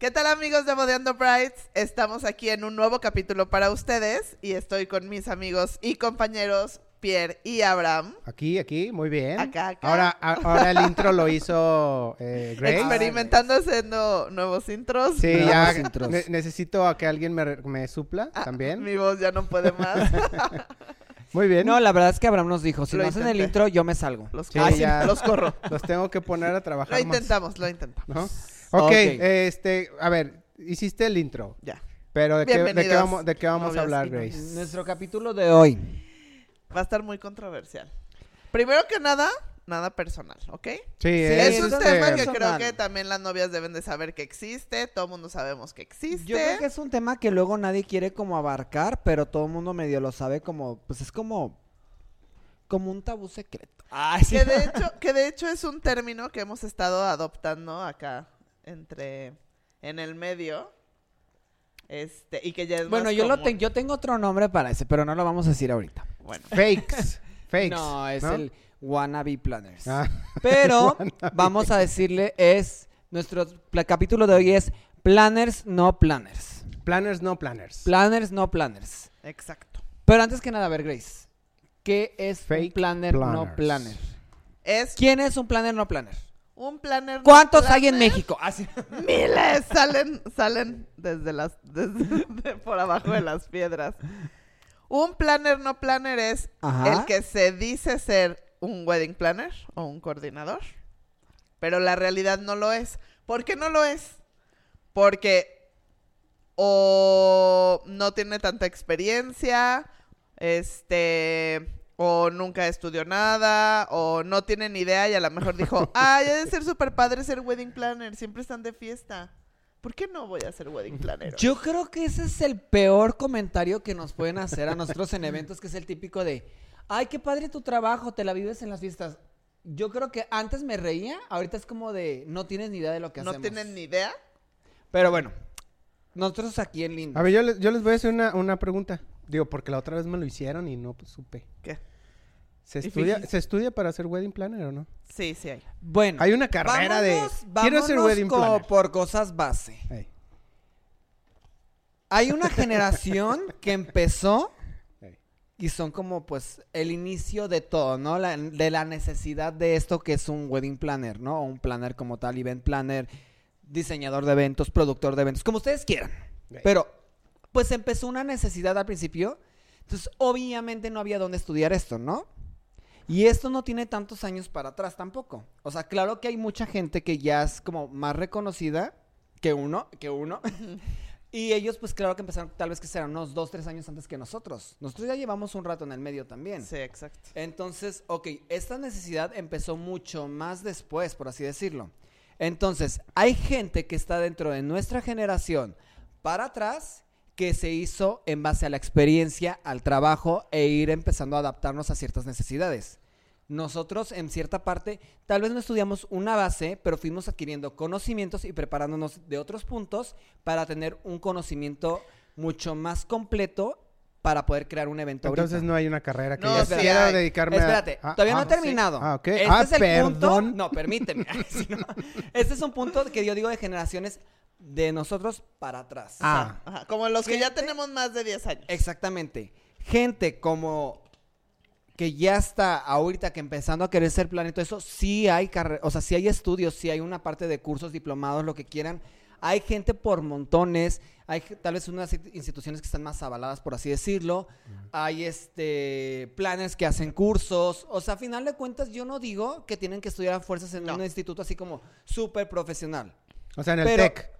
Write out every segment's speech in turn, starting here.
¿Qué tal amigos de Bodeando Brides? Estamos aquí en un nuevo capítulo para ustedes y estoy con mis amigos y compañeros Pierre y Abraham. Aquí, aquí, muy bien. Acá, acá. Ahora, a- ahora el intro lo hizo eh, Grace. Experimentando haciendo nuevos intros. Sí, Nuevos ya intros. ne- necesito a que alguien me, re- me supla Ah, también. Mi voz ya no puede más. Muy bien. No, la verdad es que Abraham nos dijo, si Lo no hacen el intro, yo me salgo. Los, Sí, los corro. Los tengo que poner a trabajar Lo más, intentamos, lo intentamos. ¿no? Ok, Ok. este, a ver, hiciste el intro. Ya. Pero ¿de qué, de qué Bienvenidos, vamos, de qué vamos a hablar, Grace? Nuestro capítulo de hoy. Va a estar muy controversial. Primero que nada, nada personal, ¿ok? Sí, es, es un este- tema que creo que también las novias deben de saber que existe. Todo el mundo sabemos que existe. Yo creo que es un tema que luego nadie quiere como abarcar, pero todo el mundo medio lo sabe como, pues es como, como un tabú secreto. Ay, sí. Que de hecho, que de hecho es un término que hemos estado adoptando acá entre en el medio. Este, y que ya es Bueno, más yo lo tengo, yo tengo otro nombre para ese, pero no lo vamos a decir ahorita. Bueno, Fakes. Fakes. no, es el wannabe planners. Ah, Pero vamos a decirle es nuestro capítulo de hoy es planners no planners. planners, no planners. Planners no planners. exacto. Pero antes que nada, a ver, Grace, ¿qué es un Fake planner no planner? Es ¿Quién es un planner no planner? Un planner. ¿Cuántos hay en planner. México? Ah, sí. Miles salen, salen desde las, desde de por abajo de las piedras. Un planner no planner es Ajá. el que se dice ser un wedding planner o un coordinador, pero la realidad no lo es. ¿Por qué no lo es? Porque o no tiene tanta experiencia, este, o nunca estudió nada, o no tiene ni idea y a lo mejor dijo, ay, ha de ser súper padre ser wedding planner, siempre están de fiesta. ¿Por qué no voy a ser wedding planner? hoy?" Yo creo que ese es el peor comentario que nos pueden hacer a nosotros en eventos, que es el típico de, ay, qué padre tu trabajo, te la vives en las fiestas. Yo creo que antes me reía, ahorita es como de, no tienes ni idea de lo que no hacemos. tienen ni idea. Pero bueno, nosotros aquí en Lindo. A ver, yo les, yo les voy a hacer una, una pregunta. Digo, porque la otra vez me lo hicieron y no pues, supe. ¿Qué? ¿Se ¿Y estudia? ¿Se estudia para ser wedding planner o no? Sí, sí hay. Bueno, Hay una carrera de, quiero ser wedding planner. por cosas base. Hay una generación que empezó y son como pues el inicio de todo, ¿no? La- de la necesidad de esto que es un wedding planner, ¿no? O un planner como tal, event planner, diseñador de eventos, productor de eventos, como ustedes quieran. Pero pues empezó una necesidad al principio, entonces obviamente no había dónde estudiar esto, ¿no? Y esto no tiene tantos años para atrás tampoco. O sea, claro que hay mucha gente que ya es como más reconocida que uno, que uno. y ellos, pues claro que empezaron tal vez que serán unos dos, tres años antes que nosotros. Nosotros ya llevamos un rato en el medio también. Sí, exacto. Entonces, ok, esta necesidad empezó mucho más después, por así decirlo. Entonces, hay gente que está dentro de nuestra generación para atrás que se hizo en base a la experiencia, al trabajo e ir empezando a adaptarnos a ciertas necesidades. Nosotros, en cierta parte, tal vez no estudiamos una base, pero fuimos adquiriendo conocimientos y preparándonos de otros puntos para tener un conocimiento mucho más completo para poder crear un evento. Entonces ahorita. no hay una carrera que No, yo dedicarme a- Espérate, a... todavía no ah, he terminado. Ah, ok. Este Ah, es el perdón. punto. No, permíteme. Este es un punto que yo digo de generaciones de nosotros para atrás. Ah. Ajá, Como los que ya tenemos más de 10 años. Exactamente. Gente como que ya está ahorita que empezando a querer ser plan y todo eso, sí hay carre- o sea, sí hay estudios, sí hay una parte de cursos, diplomados, lo que quieran. Hay gente por montones, hay tal vez unas in- instituciones que están más avaladas, por así decirlo. Hay este planners que hacen cursos. O sea, a final de cuentas, yo no digo que tienen que estudiar a fuerzas en No. un instituto así como súper profesional. O sea, en el Pero- TEC.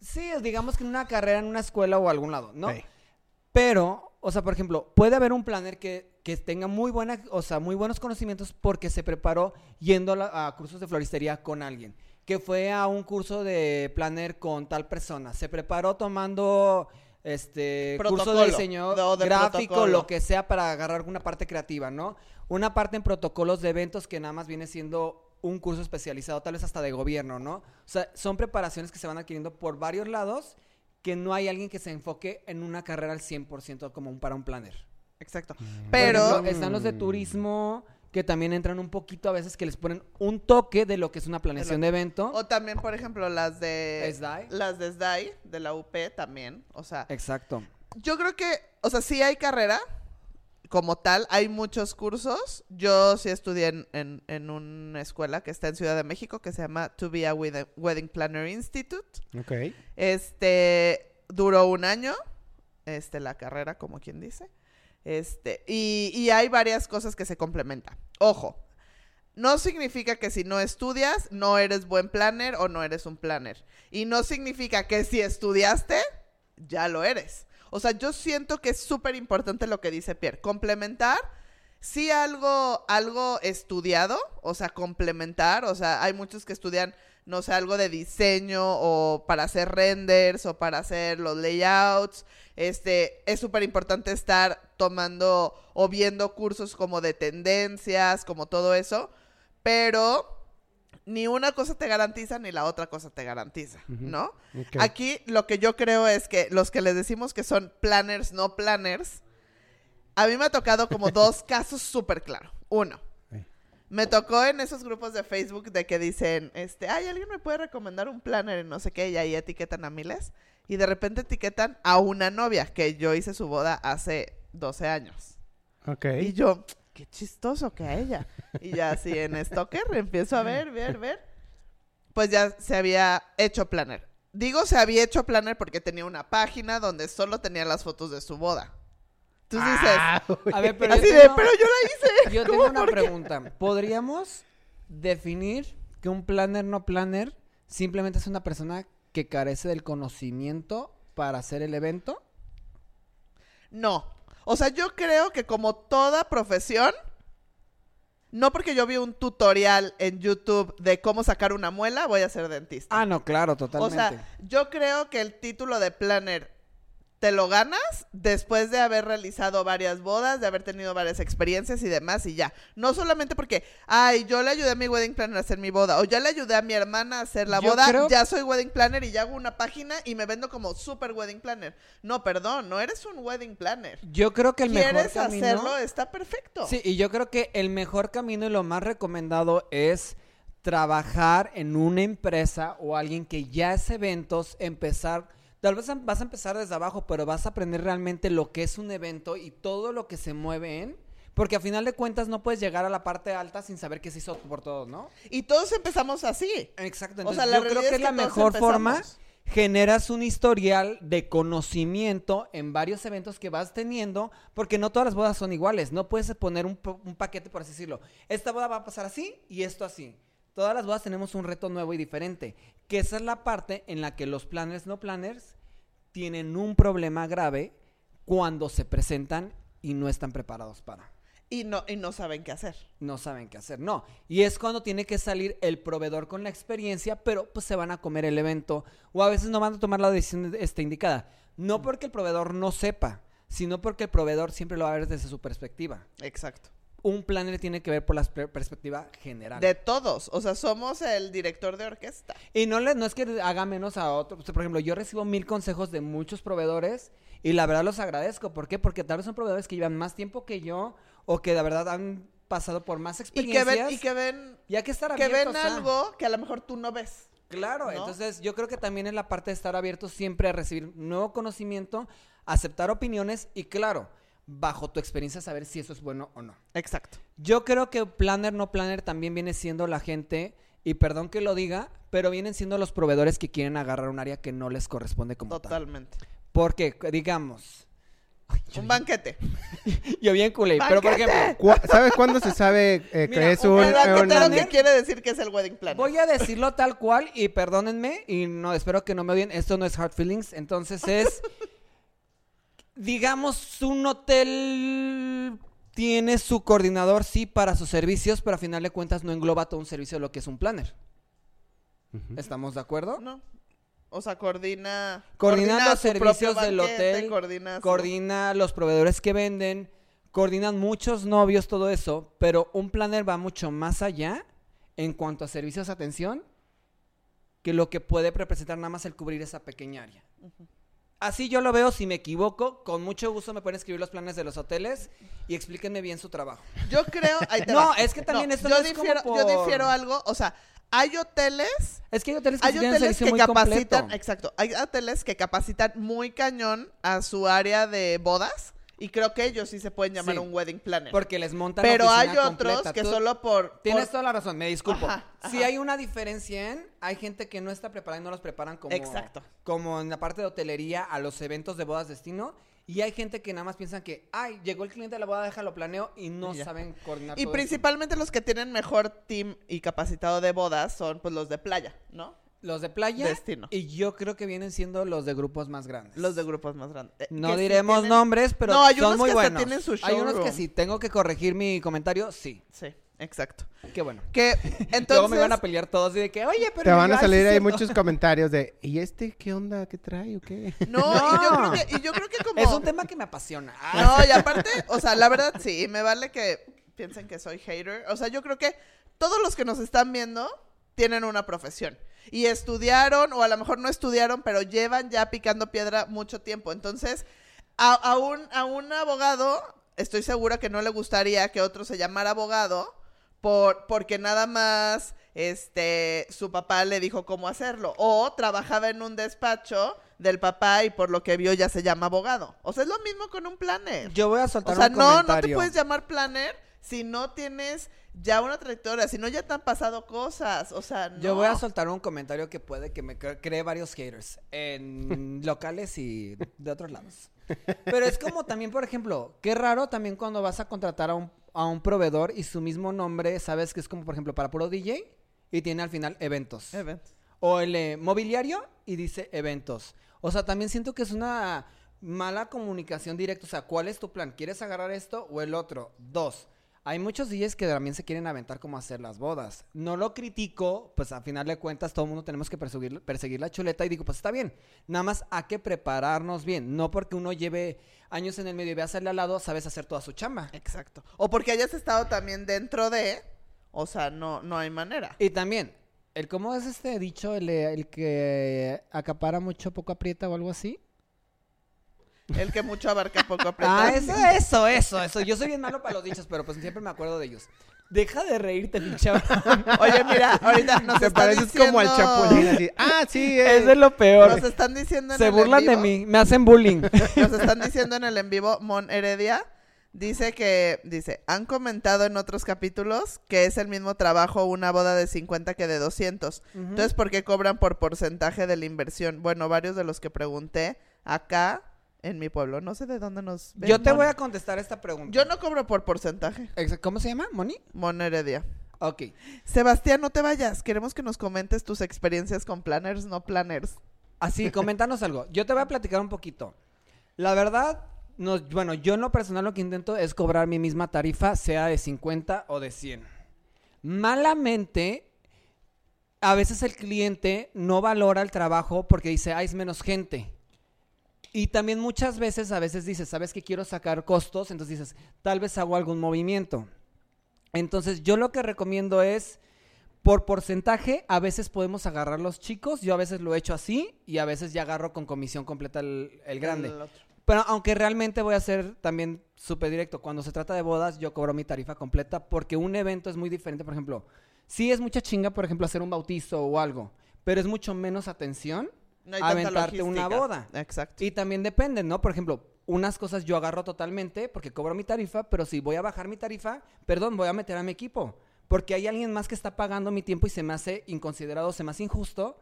Sí, digamos que en una carrera, en una escuela o algún lado, ¿no? Pero, o sea, por ejemplo, puede haber un planner que, que tenga muy buena, o sea, muy buenos conocimientos porque se preparó yendo a, la- a cursos de floristería con alguien. Que fue a un curso de planner con tal persona. Se preparó tomando este curso Protocolo, de diseño de gráfico, protocolo. lo que sea para agarrar alguna parte creativa, ¿no? Una parte en protocolos de eventos que nada más viene siendo un curso especializado, tal vez hasta de gobierno, ¿no? O sea, son preparaciones que se van adquiriendo por varios lados que no hay alguien que se enfoque en una carrera al 100% como un, para un planner. Exacto. Por Pero, ejemplo, están los de turismo, que también entran un poquito a veces que les ponen un toque de lo que es una planeación de evento. O también, por ejemplo, las de... SDAI. Las de SDAI, de la UP también. O sea, Exacto. yo creo que, o sea, sí hay carrera como tal, hay muchos cursos. Yo sí estudié en, en- en una escuela que está en Ciudad de México que se llama To Be a Wed- Wedding Planner Institute. Ok. Este duró un año, este, la carrera, como quien dice. Este, y, y hay varias cosas que se complementan. Ojo, no significa que si no estudias, no eres buen planner o no eres un planner. Y no significa que si estudiaste, ya lo eres. O sea, yo siento que es súper importante lo que dice Pierre. Complementar, sí algo, algo estudiado, o sea, complementar. O sea, hay muchos que estudian, no sé, algo de diseño o para hacer renders o para hacer los layouts. Este, es súper importante estar tomando o viendo cursos como de tendencias, como todo eso. Pero ni una cosa te garantiza ni la otra cosa te garantiza. ¿no? Aquí lo que yo creo es que los que les decimos que son planners, no planners, a mí me ha tocado como dos casos súper claros. Uno, me tocó en esos grupos de Facebook de que dicen, este, ay, ¿alguien me puede recomendar un planner y no sé qué? Y ahí etiquetan a miles. Y de repente etiquetan a una novia, que yo hice su boda hace 12 años. Ok. Y yo, qué chistoso que a ella. Y ya así en Stalker empiezo a ver, ver, ver. Pues ya se había hecho planner. Digo se había hecho planner porque tenía una página donde solo tenía las fotos de su boda. Dices, Ah, A ver, pero así yo de, pero yo la hice. Yo ¿Cómo tengo una qué? pregunta. ¿Podríamos definir que un planner no planner simplemente es una persona que carece del conocimiento para hacer el evento? No. O sea, yo creo que como toda profesión, no porque yo vi un tutorial en YouTube de cómo sacar una muela, voy a ser dentista. Ah, no, claro, O totalmente. sea, yo creo que el título de planner te lo ganas después de haber realizado varias bodas, de haber tenido varias experiencias y demás y ya. No solamente porque, ay, yo le ayudé a mi wedding planner a hacer mi boda o ya le ayudé a mi hermana a hacer la Yo boda, creo- ya soy wedding planner y ya hago una página y me vendo como super wedding planner. No, perdón, no eres un wedding planner. yo creo que el mejor ¿Quieres camino... hacerlo? Está perfecto. Sí, y yo creo que el mejor camino y lo más recomendado es trabajar en una empresa o alguien que ya hace eventos, empezar, tal vez em- vas a empezar desde abajo, pero vas a aprender realmente lo que es un evento y todo lo que se mueve en, porque a final de cuentas no puedes llegar a la parte alta sin saber qué se hizo por todos, ¿no? Y todos empezamos así. Exacto, O sea, la yo creo que es la mejor forma generas un historial de conocimiento en varios eventos que vas teniendo, porque no todas las bodas son iguales. No puedes poner un, un paquete, por así decirlo. Esta boda va a pasar así y esto así. Todas las bodas tenemos un reto nuevo y diferente. Que esa es la parte en la que los planners no planners tienen un problema grave cuando se presentan y no están preparados para Y no, y no saben qué hacer. no saben qué hacer. No. Y es cuando tiene que salir el proveedor con la experiencia, pero pues se van a comer el evento. O a veces no van a tomar la decisión este, indicada. No porque el proveedor no sepa, sino porque el proveedor siempre lo va a ver desde su perspectiva. Exacto. Un planner tiene que ver por la per- perspectiva general. De todos. O sea, somos el director de orquesta. Y no, le, no es que haga menos a otro. O sea, por ejemplo, yo recibo mil consejos de muchos proveedores y la verdad los agradezco. ¿Por qué? Porque tal vez son proveedores que llevan más tiempo que yo o que de verdad han pasado por más Y que experiencias. ven, y que ven, Y hay que estar que ven abiertos a- algo que a lo mejor tú no ves. Claro, ¿no? entonces yo creo que también es la parte de estar abierto siempre a recibir nuevo conocimiento, aceptar opiniones y claro, bajo tu experiencia saber si eso es bueno o no. Exacto. Yo creo que planner no planner también viene siendo la gente y perdón que lo diga, pero vienen siendo los proveedores que quieren agarrar un área que no les corresponde como tal. Totalmente. Porque digamos, Un banquete. yo bien culé, pero por ejemplo, ¿Cuá- ¿Sabes cuándo se sabe eh, Mira, que es un un... Un- lo que quiere decir que es el wedding planner. Voy a decirlo tal cual y perdónenme y no espero que no me odien. Esto no es hard feelings, entonces es digamos un hotel tiene su coordinador sí para sus servicios, pero a final de cuentas no engloba todo un servicio de lo que es un planner. ¿Estamos de acuerdo? No. O sea, coordina. Coordina los servicios del hotel, Coordina. su- Coordina los proveedores que venden, coordinan muchos novios, todo eso, pero un planner va mucho más allá en cuanto a servicios de atención que lo que puede representar nada más el cubrir esa pequeña área. Así yo lo veo, si me equivoco, con mucho gusto me pueden escribir los planes de los hoteles y explíquenme bien su trabajo. Yo creo. ahí te No, va. es que también esto yo no es como difiero, Yo por- difiero algo. O sea, hay hoteles. Es que hay hoteles que Hay sí tienen hoteles servicio que muy capacitan. completo. Exacto. Hay hoteles que capacitan muy cañón a su área de bodas. Y creo que ellos sí se pueden llamar Sí. un wedding planner. Porque les montan Pero hay oficina otros completa. que Tú solo por. Tienes por- toda la razón, me disculpo. Ajá, Si hay una diferencia en, hay gente que no está preparada y no los preparan como, Exacto. como en la parte de hotelería a los eventos de bodas destino. Y hay gente que nada más piensan que, ay, llegó el cliente de la boda, déjalo planeo y no ya. saben coordinar Y todo eso. principalmente los que tienen mejor team y capacitado de bodas son pues los de playa, ¿no? Los de playa Destino. y yo creo que vienen siendo los de grupos más grandes. Los de grupos más grandes. Eh, No sí diremos tienen- nombres, pero No, hay son unos muy que buenos. tienen su Hay unos que sí, tengo que corregir mi comentario, sí. Sí, exacto. Qué bueno. Que entonces. Luego me van a pelear todos y de que, oye, pero... Te van a salir ahí cierto". muchos comentarios de, ¿y este qué onda? ¿Qué trae o qué? No, Y, yo creo que, y yo creo que como. Es un tema que me apasiona. No, y aparte, o sea, la verdad sí, me vale que piensen que soy hater. O sea, yo creo que todos los que nos están viendo tienen una profesión. Y estudiaron, o a lo mejor no estudiaron, pero llevan ya picando piedra mucho tiempo. Entonces, a, a un, a un abogado, estoy segura que no le gustaría que otro se llamara abogado por, porque nada más este su papá le dijo cómo hacerlo. O trabajaba en un despacho del papá y por lo que vio ya se llama abogado. O sea, es lo mismo con un planner. Yo voy a O soltar sea, un no, no te comentario. puedes llamar planner si no tienes ya una trayectoria, si no ya te han pasado cosas. O sea, no. Yo voy a soltar un comentario que puede que me cre- cree varios haters en locales y de otros lados. Pero es como también, por ejemplo, qué raro también cuando vas a contratar a un, a un proveedor y su mismo nombre, sabes que es como, por ejemplo, para puro DJ y tiene al final eventos. Event. O el eh, mobiliario y dice eventos. O sea, también siento que es una mala comunicación directa. O sea, ¿cuál es tu plan? ¿Quieres agarrar esto o el otro? Dos. Hay muchos DJs que también se quieren aventar cómo hacer las bodas. No lo critico, pues a final de cuentas todo el mundo tenemos que perseguir, perseguir la chuleta y digo, pues está bien. Nada más hay que prepararnos bien. No porque uno lleve años en el medio y veas al lado, sabes hacer toda su chamba. Exacto. O porque hayas estado también dentro de. O sea, no, no hay manera. Y también, el cómo es este dicho, el, el que acapara mucho, poco aprieta o algo así. El que mucho abarca poco aprieta. Ah, eso, eso, eso, eso. Yo soy bien malo para los dichos, pero pues siempre me acuerdo de ellos. Deja de reírte, pinche. Oye, mira, ahorita nos Te están pareces diciendo... como al chapulín, así. Ah, sí, eh. es de lo peor. Nos están diciendo en Se el burlan en de vivo- mí, me hacen bullying. Nos están diciendo en el en vivo, Mon Heredia dice que, dice, han comentado en otros capítulos que es el mismo trabajo una boda de 50 que de 200. Entonces, ¿por qué cobran por porcentaje de la inversión? Bueno, varios de los que pregunté acá en mi pueblo, no sé de dónde nos ven, Yo te Mon. voy a contestar esta pregunta. Yo no cobro por porcentaje, Exa- ¿Cómo se llama? ¿Moni? Mon Heredia. Ok. Sebastián, no te vayas. Queremos que nos comentes tus experiencias con planners, no planners. Así, coméntanos algo. Yo te voy a platicar un poquito. La verdad, no, bueno, yo en lo personal lo que intento es cobrar mi misma tarifa, sea de 50 o de 100. Malamente, a veces el cliente no valora el trabajo porque dice, ah, es menos gente. Y también muchas veces, a veces dices, ¿sabes que quiero sacar costos? Entonces dices, tal vez hago algún movimiento. Entonces, yo lo que recomiendo es, por porcentaje, a veces podemos agarrar los chicos. Yo a veces lo he hecho así y a veces ya agarro con comisión completa el, el grande. El. Pero aunque realmente voy a ser también súper directo, cuando se trata de bodas, yo cobro mi tarifa completa porque un evento es muy diferente. Por ejemplo, sí es mucha chinga, por ejemplo, hacer un bautizo o algo, pero es mucho menos atención No hay aventarte una boda. Exacto. Y también depende, ¿no? Por ejemplo, unas cosas yo agarro totalmente porque cobro mi tarifa, pero si voy a bajar mi tarifa, perdón, voy a meter a mi equipo. Porque hay alguien más que está pagando mi tiempo y se me hace inconsiderado, se me hace injusto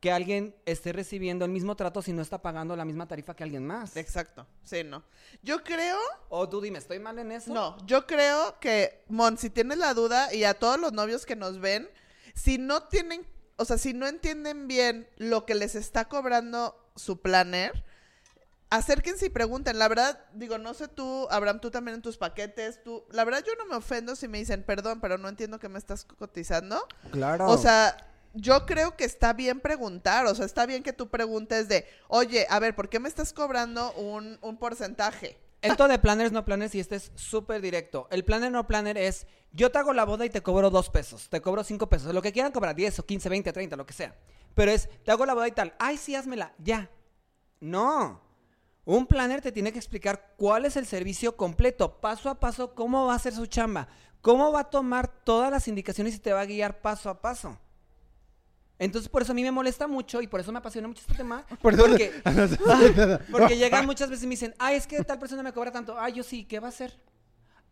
que alguien esté recibiendo el mismo trato si no está pagando la misma tarifa que alguien más. Exacto. Sí, no. Yo creo O tú dime, ¿estoy mal en eso? No, yo creo que, Mon, si tienes la duda y a todos los novios que nos ven, si no tienen, o sea, si no entienden bien lo que les está cobrando su planner, acérquense y pregunten. La verdad, digo, no sé tú, Abraham, tú también en tus paquetes, tú, la verdad yo no me ofendo si me dicen, perdón, pero no entiendo que me estás cotizando. Claro. O sea, yo creo que está bien preguntar, o sea, está bien que tú preguntes de, oye, a ver, ¿por qué me estás cobrando un, un porcentaje? Esto de planners, no planners, y este es súper directo. El planner, no planner es, yo te hago la boda y te cobro dos pesos, te cobro cinco pesos, lo que quieran cobrar, 10 o 15, 20, 30, lo que sea. Pero es, te hago la boda y tal, ay, sí, házmela, ya. No. Un planner te tiene que explicar cuál es el servicio completo, paso a paso, cómo va a hacer su chamba, cómo va a tomar todas las indicaciones y te va a guiar paso a paso. Entonces, por eso a mí me molesta mucho y por eso me apasiona mucho este tema. Por eso- porque, llegan muchas veces y me dicen, ay, es que tal persona me cobra tanto. Ay, yo sí, ¿qué va a hacer?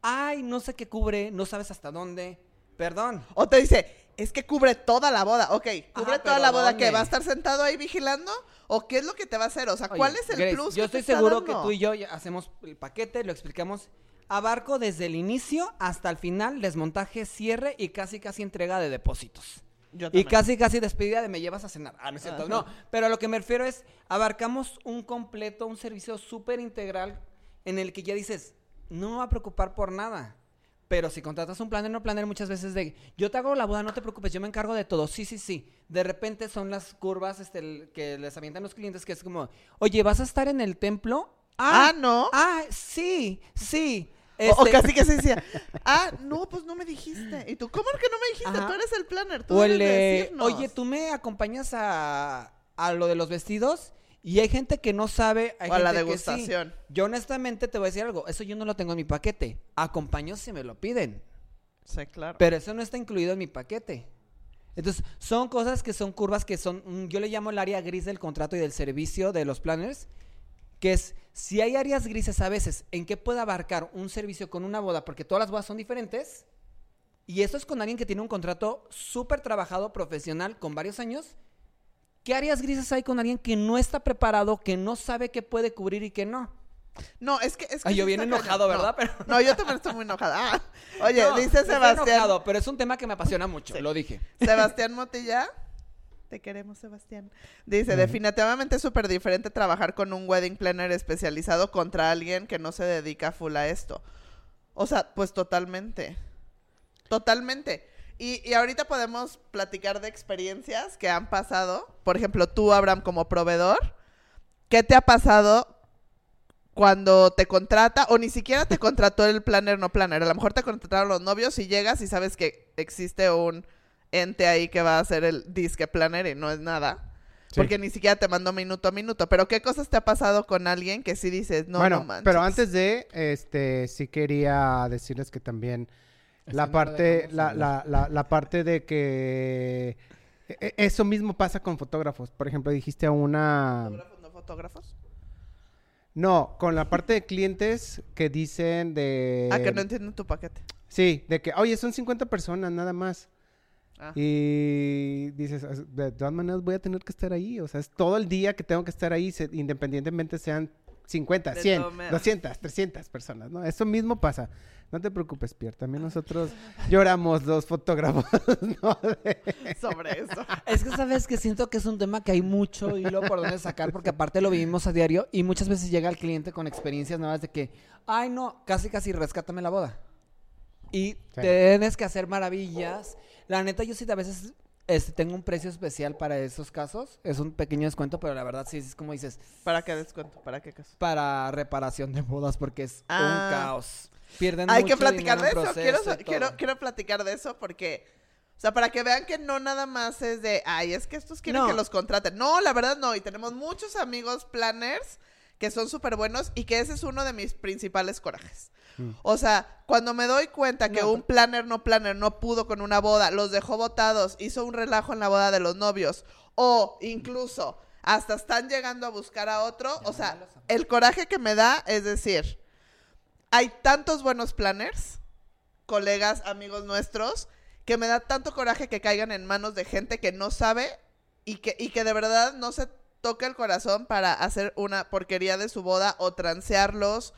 Ay, no sé qué cubre, no sabes hasta dónde. Perdón. O te dice, es que cubre toda la boda. Ok, ¿cubre Ajá, toda la boda que va a estar sentado ahí vigilando? ¿O qué es lo que te va a hacer? O sea, ¿cuál es el Grace, plus? Yo que te estoy está seguro que tú y yo hacemos el paquete, lo explicamos. Abarco desde el inicio hasta el final, desmontaje, cierre y casi casi entrega de depósitos. Yo Y casi casi despedida de me llevas a cenar. Ah, no es cierto. Ajá. No, pero a lo que me refiero es, abarcamos un completo, un servicio súper integral en el que ya dices, no me va a preocupar por nada. Pero si contratas un planner, no planner muchas veces de, yo te hago la boda, no te preocupes, yo me encargo de todo. Sí, sí, sí. De repente son las curvas este, que les avientan los clientes que es como, oye, ¿vas a estar en el templo? Ah, ¿no? Ah, sí, sí. O- O, Este, casi que se decía, ah, no, pues no me dijiste. Y tú, ¿cómo que no me dijiste? Ajá. Tú eres el planner, tú debes decirnos. oye, tú me acompañas a, a lo de los vestidos y hay gente que no sabe. Hay O a la gente que sí. degustación. Yo honestamente te voy a decir algo, eso yo no lo tengo en mi paquete. Acompaño si me lo piden, Sí, claro. pero eso no está incluido en mi paquete. Entonces, son cosas que son curvas que son, mm, yo le llamo el área gris del contrato y del servicio de los planners, que es, si hay áreas grises a veces en que puede abarcar un servicio con una boda, porque todas las bodas son diferentes, y eso es con alguien que tiene un contrato súper trabajado, profesional, con varios años, ¿qué áreas grises hay con alguien que no está preparado, que no sabe qué puede cubrir y qué no? No, es que. Es que Ay, yo bien enojado. ¿verdad? No, Pero- no, yo también estoy muy enojada. Ah, oye, No, dice Sebastián. enojado, pero es un tema que me apasiona mucho, Sí. lo dije. Sebastián Motilla. Te queremos, Sebastián. Dice, definitivamente es súper diferente trabajar con un wedding planner especializado contra alguien que no se dedica full a esto. O sea, pues totalmente. Totalmente. Y, y ahorita podemos platicar de experiencias que han pasado. Por ejemplo, tú, Abraham, como proveedor, ¿qué te ha pasado cuando te contrata o ni siquiera te contrató el planner no planner? A lo mejor te contrataron los novios y llegas y sabes que existe un ente ahí que va a hacer el disque planner y no es nada. Sí. Porque ni siquiera te mandó minuto a minuto. Pero ¿qué cosas te ha pasado con alguien que sí dices, no, bueno, no manches? pero antes de, este, sí quería decirles que también Es la que parte, la, la, la, la parte de que e- e- eso mismo pasa con fotógrafos. Por ejemplo, dijiste a una, ¿Fotógrafos, no fotógrafos? no, con la parte de clientes que dicen de, ah, que no entienden tu paquete. sí, de que, oye, son 50 personas nada más. Ah. Y dices, "As- de todas maneras voy a tener que estar ahí. O sea, es todo el día que tengo que estar ahí, se- independientemente sean 50, De 100, todo me- 200, 300 personas, ¿no? Eso mismo pasa. No te preocupes, Pierre. También nosotros lloramos los fotógrafos, ¿no? De- Sobre eso. Es que sabes que siento que es un tema que hay mucho hilo por donde sacar, porque aparte lo vivimos a diario y muchas veces llega el cliente con experiencias nuevas de que, ay no, casi casi rescátame la boda. Y tienes que hacer maravillas. La neta, yo sí a veces este, tengo un precio especial para esos casos. Es un pequeño descuento, pero la verdad sí es como dices, ¿Para qué descuento? ¿Para qué caso? para reparación de bodas, porque es Ah. un caos. Pierden Hay que platicar de eso. Quiero, quiero, quiero platicar de eso porque, o sea, para que vean que no nada más es de, ay, es que estos quieren No. que los contraten. No, la verdad no. Y tenemos muchos amigos planners que son súper buenos y que ese es uno de mis principales corajes. Mm. O sea, cuando me doy cuenta que No, un planner no planner no pudo con una boda, los dejó botados, hizo un relajo en la boda de los novios, o incluso hasta están llegando a buscar a otro, o sea, el coraje que me da es decir, hay tantos buenos planners, colegas, amigos nuestros, que me da tanto coraje que caigan en manos de gente que no sabe y que, y que de verdad no se toca el corazón para hacer una porquería de su boda o transearlos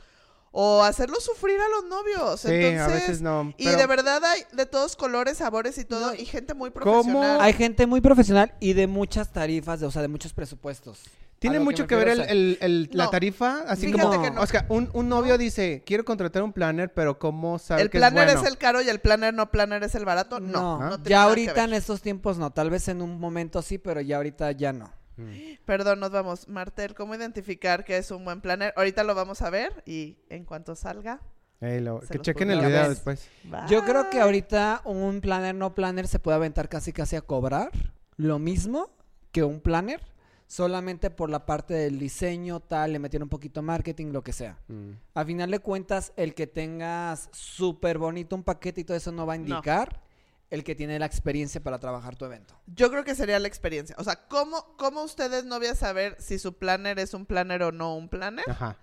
o hacerlos sufrir a los novios. Sí, Entonces, a veces no. y de verdad hay de todos colores, sabores y todo, No, y gente muy ¿cómo? profesional. Hay gente muy profesional y de muchas tarifas, de, o sea, de muchos presupuestos. Tiene mucho que, ver el, el- el- la tarifa, así Fíjate como, que no. o sea, un, un novio dice, quiero contratar un planner, pero ¿cómo sabe el que planner es es, bueno? el caro y el planner no planner es el barato. No, No, no, tiene ya ahorita en estos tiempos no, tal vez en un momento sí, pero ya ahorita ya no. Mm. Perdón, nos vamos. Martel, ¿cómo identificar que es un buen planner? Ahorita lo vamos a ver y en cuanto salga. Lo- que chequen el video después. Yo creo que ahorita un planner no planner se puede aventar casi casi a cobrar lo mismo que un planner, solamente por la parte del diseño, tal, le metieron un poquito marketing, lo que sea. Mm. A final de cuentas, el que tengas súper bonito un paquete y todo eso no va a indicar el que tiene la experiencia para trabajar tu evento. Yo creo que sería la experiencia. O sea, ¿cómo, cómo ustedes no voy a saber si su planner es un planner o no un planner? Ajá.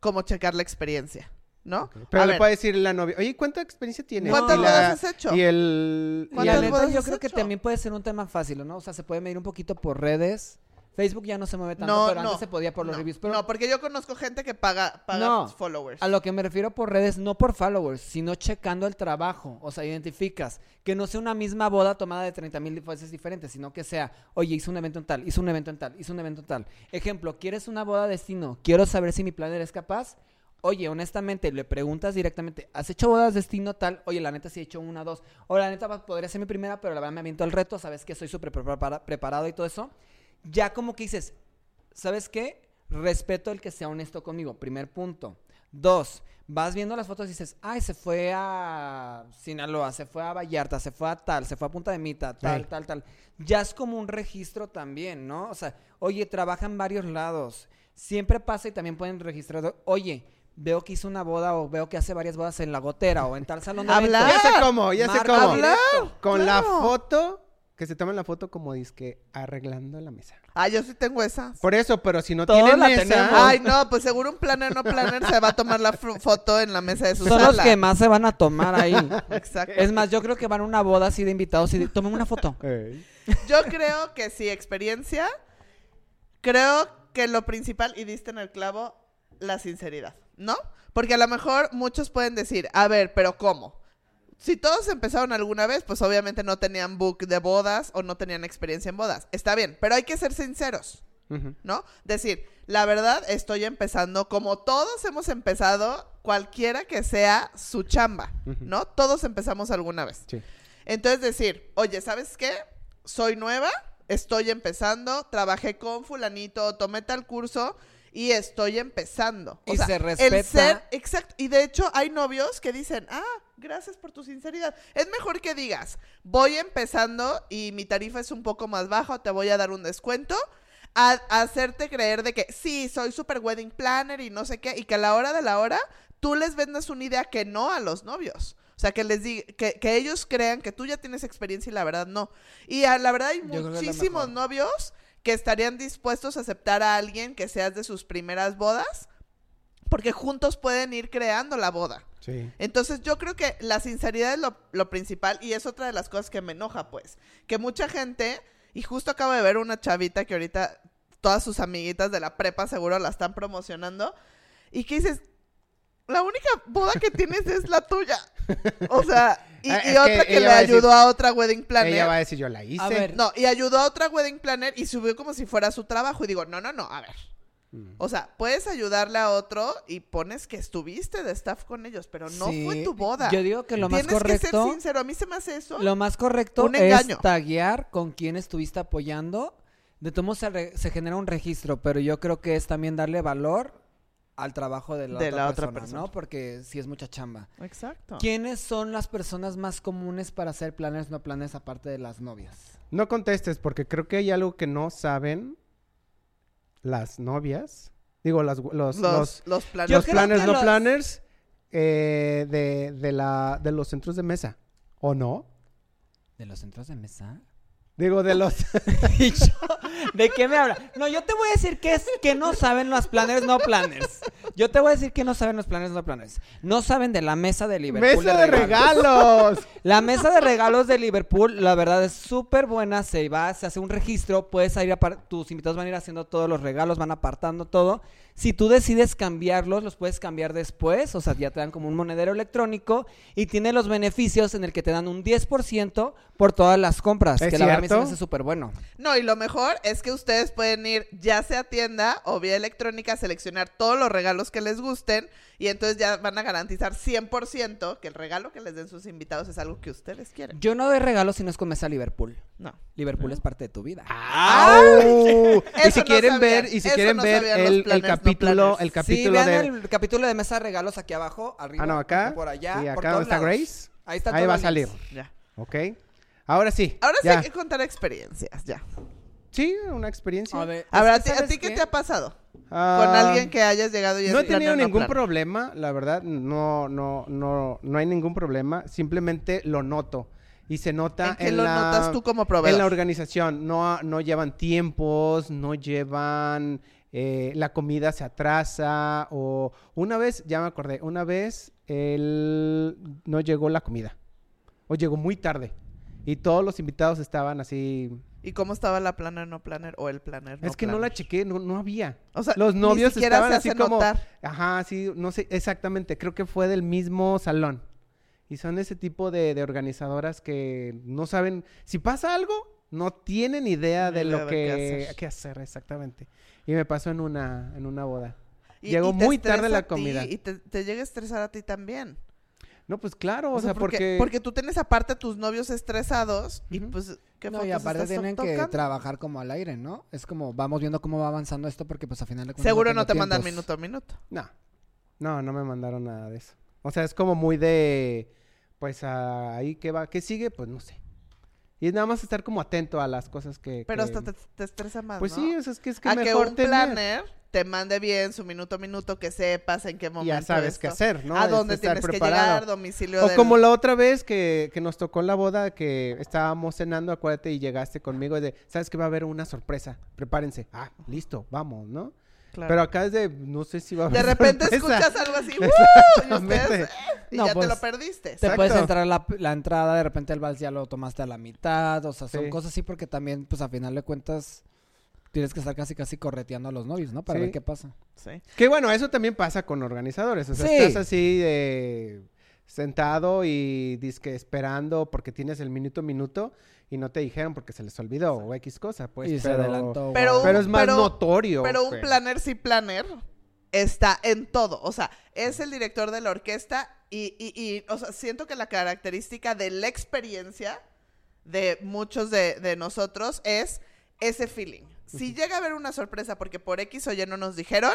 ¿Cómo checar la experiencia? ¿No? Pero A le ver, puede decir la novia, oye, ¿cuánta experiencia tienes? ¿Cuántas Y la- bodas has hecho? Y el... Y y ¿Cuántas la el- neta, bodas yo has creo que hecho? también puede ser un tema fácil, ¿no? O sea, se puede medir un poquito por redes. Facebook ya no se mueve tanto, no, pero no, antes se podía por los no, reviews. Pero No, porque yo conozco gente que paga, paga followers. A lo que me refiero por redes, no por followers, sino checando el trabajo. O sea, identificas que no sea una misma boda tomada de 30 mil veces diferentes, sino que sea, oye, hice un evento en tal, hice un evento en tal, hice un evento en tal. Ejemplo, ¿quieres una boda destino? Quiero saber si mi planner es capaz. Oye, honestamente, le preguntas directamente, ¿has hecho bodas destino tal? Oye, la neta sí he hecho una, dos. O la neta podría ser mi primera, pero la verdad me aviento el reto, sabes que soy súper prepara- preparado y todo eso. Ya como que dices, ¿sabes qué? Respeto el que sea honesto conmigo. Primer punto. Dos, vas viendo las fotos y dices, ay, se fue a Sinaloa, se fue a Vallarta, se fue a tal, se fue a Punta de Mita, tal, tal, tal. Ya es como un registro también, ¿no? O sea, oye, trabaja en varios lados. Siempre pasa y también pueden registrar, oye, veo que hizo una boda o veo que hace varias bodas en la gotera o en tal salón de Hablar. eventos. Ya sé cómo, ya sé cómo. Con la foto, que se tomen la foto como disque arreglando la mesa. Ah, yo sí tengo esas. Por eso, pero si no Todos tienen la esa... tenemos. Ay, no, pues seguro un planner no planner se va a tomar la foto en la mesa de su Son sala. los que más se van a tomar ahí. Exacto. Es más, yo creo que van a una boda así de invitados y de- tomen una foto. Yo creo que sí, experiencia. Creo que lo principal, y diste en el clavo, la sinceridad, ¿no? Porque a lo mejor muchos pueden decir, a ver, pero ¿cómo? Si todos empezaron alguna vez, pues obviamente no tenían book de bodas o no tenían experiencia en bodas. Está bien, pero hay que ser sinceros. ¿no? Decir, la verdad, estoy empezando como todos hemos empezado, cualquiera que sea su chamba. ¿no? Todos empezamos alguna vez. Sí. Entonces decir, oye, ¿sabes qué? Soy nueva, estoy empezando, trabajé con fulanito, tomé tal curso y estoy empezando. O Y sea, se El respeta. ser, exacto. Y de hecho hay novios que dicen, ah, gracias por tu sinceridad. Es mejor que digas, voy empezando y mi tarifa es un poco más baja te voy a dar un descuento. A, a hacerte creer de que sí, soy super wedding planner y no sé qué, y que a la hora de la hora tú les vendas una idea que no a los novios. O sea, que les diga, que, que ellos crean que tú ya tienes experiencia y la verdad no. Y a, la verdad hay muchísimos novios que estarían dispuestos a aceptar a alguien que seas de sus primeras bodas, porque juntos pueden ir creando la boda. Sí. Entonces yo creo que la sinceridad es lo, lo principal y es otra de las cosas que me enoja, pues. Que mucha gente, y justo acabo de ver una chavita que ahorita todas sus amiguitas de la prepa seguro la están promocionando, y que dices, la única boda que tienes es la tuya. O sea, y, Ah, y es que otra que, le va a decir- ayudó a otra wedding planner. Ella va a decir, yo la hice. A ver. No, y ayudó a otra wedding planner y subió como si fuera su trabajo. Y digo, no, no, no, a ver. Mm. O sea, puedes ayudarle a otro y pones que estuviste de staff con ellos, pero no Sí, fue tu boda. Yo digo que lo más Tienes que ser correcto, sincero. A mí se me hace eso. lo más correcto Un es taguear con quién estuviste apoyando. De todos se, re- se genera un registro, pero yo creo que es también darle valor al trabajo de la, De otra, la otra persona, persona. ¿no? Porque sí es mucha chamba. Exacto. ¿Quiénes son las personas más comunes para hacer planes no planes aparte de las novias? No contestes porque creo que hay algo que no saben las novias. Digo, las, los, los, Los, los Yo planes. los planners no los- planners eh, de, de, la, de los centros de mesa. ¿O no? ¿De los centros de mesa? Digo, de los... ¿De qué me habla? No, yo te voy a decir que es que no saben los planners no planners. Yo te voy a decir que no saben los planners no planners. No saben de la mesa de Liverpool. ¡Mesa de regalos! La mesa de regalos de Liverpool, la verdad es súper buena. Se va, se hace un registro. Puedes ir, apar- tus invitados van a ir haciendo todos los regalos, van apartando todo. Si tú decides cambiarlos, los puedes cambiar después. O sea, ya te dan como un monedero electrónico y tiene los beneficios en el que te dan un 10% por todas las compras. ¿Es que la verdad a se me cierto? hace súper bueno. No, y lo mejor es que ustedes pueden ir ya sea a tienda o vía electrónica, seleccionar todos los regalos que les gusten y entonces ya van a garantizar 100% que el regalo que les den sus invitados es algo que ustedes quieren. Yo no doy regalos si no es con mesa Liverpool. No. Liverpool es parte de tu vida. ¡Au! y Eso si quieren ver, y si quieren no ver sabían los el, el planners, no capítulo, el sí, capítulo vean de... el capítulo de mesa de regalos aquí abajo, arriba. Ah, no, acá. Por allá. y por acá todos está lados. Grace. Ahí está Ahí va a el salir. Ya. ¿Ok? Ahora sí. Ahora sí hay que contar experiencias, ya. Sí, una experiencia. A ver, A ver, es ¿a que ti, a ¿sabes ti qué qué? te ha pasado? Ah, Con alguien que hayas llegado y No he tenido ningún problema, la verdad, no, no, no, no hay ningún problema, simplemente lo noto. Y se nota ¿En qué en lo la, notas tú como en proveedor? la organización. No, no llevan tiempos, no llevan, eh, la comida se atrasa o una vez, ya me acordé, una vez él no llegó la comida o llegó muy tarde y todos los invitados estaban así. ¿Y cómo estaba la planner, no planner o el planner, no es que no la chequé, no, no había. O sea, Los ni novios siquiera estaban se así como, notar. ajá, sí, no sé exactamente, creo que fue del mismo salón. Y son ese tipo de, de organizadoras que no saben, si pasa algo, no tienen idea Ni de lo que, qué hacer. qué hacer exactamente. Y me pasó en una, en una boda. Y- Llegó y muy tarde la ti, comida. y te, te llega a estresar a ti también. No, pues claro, o, O sea, porque, porque... porque tú tienes aparte a tus novios estresados y pues, ¿qué No, y aparte tienen que tocando? trabajar como al aire, ¿no? Es como, vamos viendo cómo va avanzando esto porque pues a final de cuentas Seguro no te mandan tiempos. minuto a minuto. No, no, no me mandaron nada de eso. O sea, es como muy de, pues ah, ahí que va, ¿qué sigue? Pues no sé. Y es nada más estar como atento a las cosas que... Pero que- hasta te, te estresa más, Pues ¿no? sí, o sea, es que es que a que mejor un tener- planner te mande bien su minuto a minuto, que sepas en qué momento ya sabes qué hacer, ¿no? a dónde estar tienes que preparado. llegar, domicilio O del- como la otra vez que, que nos tocó la boda, que estábamos cenando, acuérdate, y llegaste conmigo y de, ¿sabes que va a haber una sorpresa? Prepárense. Ah, listo, vamos, ¿no? Claro. Pero acá es de, no sé si va a haber de repente sorpresa. escuchas algo así, ¡uh! y ustedes, eh, y No, ya pues, te lo perdiste. Te Exacto. puedes entrar la, la entrada, de repente el vals ya lo tomaste a la mitad, o sea, son Sí. cosas así porque también, pues a final de cuentas, tienes que estar casi casi correteando a los novios, ¿no? Para Sí. ver qué pasa. Sí. Que bueno, eso también pasa con organizadores. O sea, Sí. estás así de sentado y disque esperando porque tienes el minuto minuto y no te dijeron porque se les olvidó o X cosa, pues. y se pero, adelantó. Pero- wow. Pero es más Pero- notorio. Pero un que- planner sí planner está en todo. O sea, es el director de la orquesta y, y, y, o sea, siento que la característica de la experiencia de muchos de, de nosotros es ese feeling. Si llega a haber una sorpresa porque por X o Y no nos dijeron,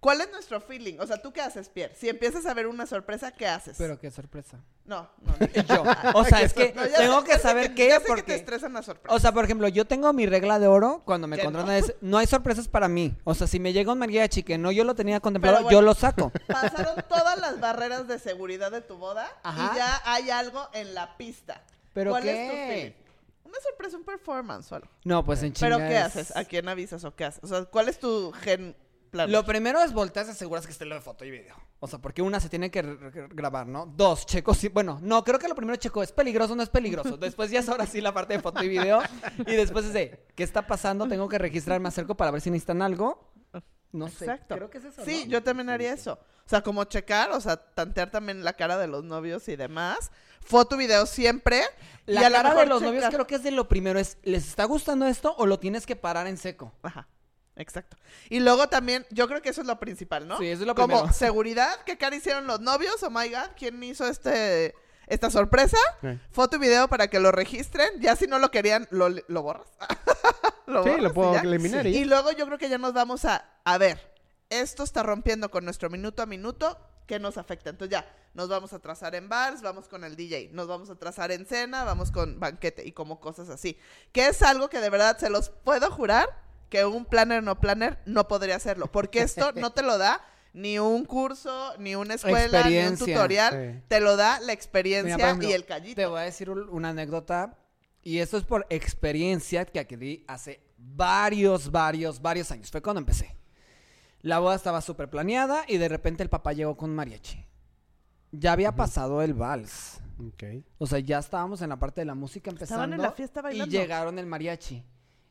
¿cuál es nuestro feeling? O sea, ¿tú qué haces, Pierre? Si empiezas a ver una sorpresa, ¿qué haces? Pero qué sorpresa. No, no. no. Yo, o sea, es que No, ya tengo sé- que ya sé saber ya qué, sé que te porque... estresan las sorpresas. O sea, por ejemplo, yo tengo mi regla de oro cuando me Que contratan. no. es, no hay sorpresas para mí. O sea, si me llega un mariachi que no yo lo tenía contemplado, bueno. yo lo saco. Pasaron todas las barreras de seguridad de tu boda Ajá. y ya hay algo en la pista. ¿Pero ¿Cuál qué? es tu feeling? Una sorpresa, un performance o algo. No, pues en ¿Pero chinga qué es- haces? ¿A quién avisas o qué haces? O sea, ¿cuál es tu gen plan? Lo primero es voltear y aseguras que esté lo de foto y video. O sea, porque una se tiene que grabar, ¿no? Dos, checo sí. Bueno, no, creo que lo primero checo es peligroso o no es peligroso. Después ya es ahora sí la parte de foto y video. Y después es de, ¿qué está pasando? Tengo que registrarme acerco para ver si necesitan algo. No sé. Exacto. Creo que es eso. Sí, ¿no? yo también haría eso. O sea, como checar, o sea, tantear también la cara de los novios y demás. Foto, video siempre. La y a cara de los novios creo que es de lo primero. Es, ¿les está gustando esto o lo tienes que parar en seco? Ajá. Exacto. Y luego también, yo creo que eso es lo principal, ¿no? Sí, eso es lo Como primero. seguridad, que cara hicieron los novios, oh my god, ¿quién hizo este esta sorpresa? Sí. Foto y video para que lo registren. Ya si no lo querían, lo, lo borras. lo Sí, borras lo puedo eliminar y ya. Y luego yo creo que ya nos vamos a, a ver, esto está rompiendo con nuestro minuto a minuto, ¿qué nos afecta? Entonces ya, nos vamos a trazar en bars, vamos con el DJ, nos vamos a trazar en cena, vamos con banquete y como cosas así. Que es algo que de verdad se los puedo jurar que un planner no planner no podría hacerlo, porque esto no te lo da ni un curso, ni una escuela, ni un tutorial, Sí. te lo da la experiencia Mira, por ejemplo, y el callito. Te voy a decir un- una anécdota. Y esto es por experiencia que adquirí hace varios, varios, varios años. Fue cuando empecé. La boda estaba súper planeada y de repente el papá llegó con mariachi. Ya había pasado el vals. Ok. O sea, ya estábamos en la parte de la música empezando. Estaban en la fiesta Y bailando. llegaron el mariachi.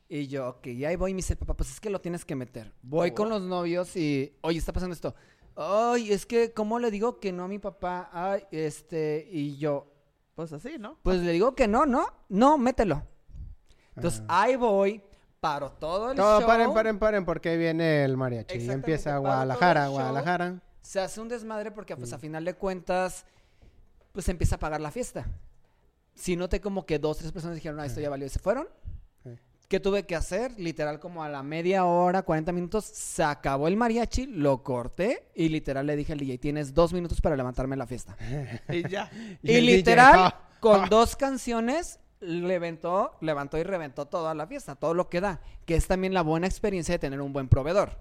Y yo, ok, y ahí voy y me dice el papá, pues es que lo tienes que meter. Voy Oh. con los novios y, oye, está pasando esto. Ay, es que, ¿cómo le digo que no a mi papá? Ay, este, y yo, Pues así, ¿no? pues le digo que no, ¿no? No, mételo. Entonces, Ah. ahí voy, paro todo el No, show. paren, paren, paren, porque ahí viene el mariachi. Y empieza todo Guadalajara. Guadalajara. Se hace un desmadre porque, Mm. pues, a final de cuentas, pues, se empieza a pagar la fiesta. Si noté como que dos, tres personas dijeron, ah, esto ya valió y se fueron. Sí. ¿Qué tuve que hacer? Literal, como a la media hora, 40 minutos, se acabó el mariachi, lo corté y literal le dije al DJ, tienes dos minutos para levantarme la fiesta. Y ya. Y, DJ, literal, ah, con dos canciones, levantó, levantó y reventó toda la fiesta, todo lo que da, que es también la buena experiencia de tener un buen proveedor.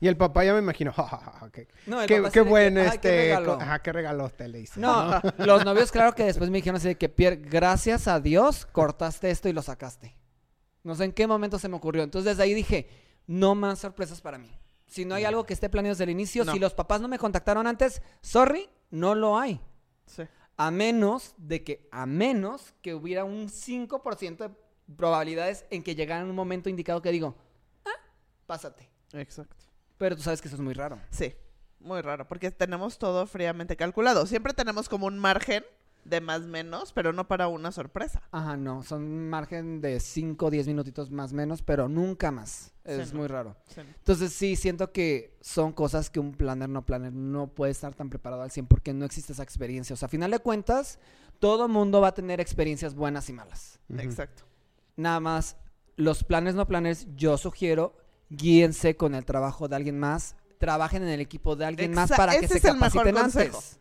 Y el papá ya me imagino, "Ja, ja, ja, qué, No, qué, qué así de que, buen "Ay, qué este, regalo". co- ajá, qué regalote le hice. No, los novios, claro que después me dijeron así de que, Pierre, gracias a Dios cortaste esto y lo sacaste. No sé en qué momento se me ocurrió. Entonces desde ahí dije, no más sorpresas para mí. Si no hay algo que esté planeado desde el inicio, No. si los papás no me contactaron antes, sorry, no lo hay. Sí. A menos de que, a menos que hubiera un 5% de probabilidades en que llegara un momento indicado que digo, ah, pásate. Exacto. Pero tú sabes que eso es muy raro. Sí, muy raro, porque tenemos todo fríamente calculado. Siempre tenemos como un margen de más menos, pero no para una sorpresa. Ajá, no, son margen de 5 o 10 minutitos más menos, pero nunca más. Sí, Es no. muy raro. Sí. Entonces sí, siento que son cosas que un planner no planner no puede estar tan preparado al 100 porque no existe esa experiencia. O sea, a final de cuentas, todo mundo va a tener experiencias buenas y malas. Exacto. Nada más, los planes no planners, yo sugiero, guíense con el trabajo de alguien más, trabajen en el equipo de alguien más para que se capaciten antes.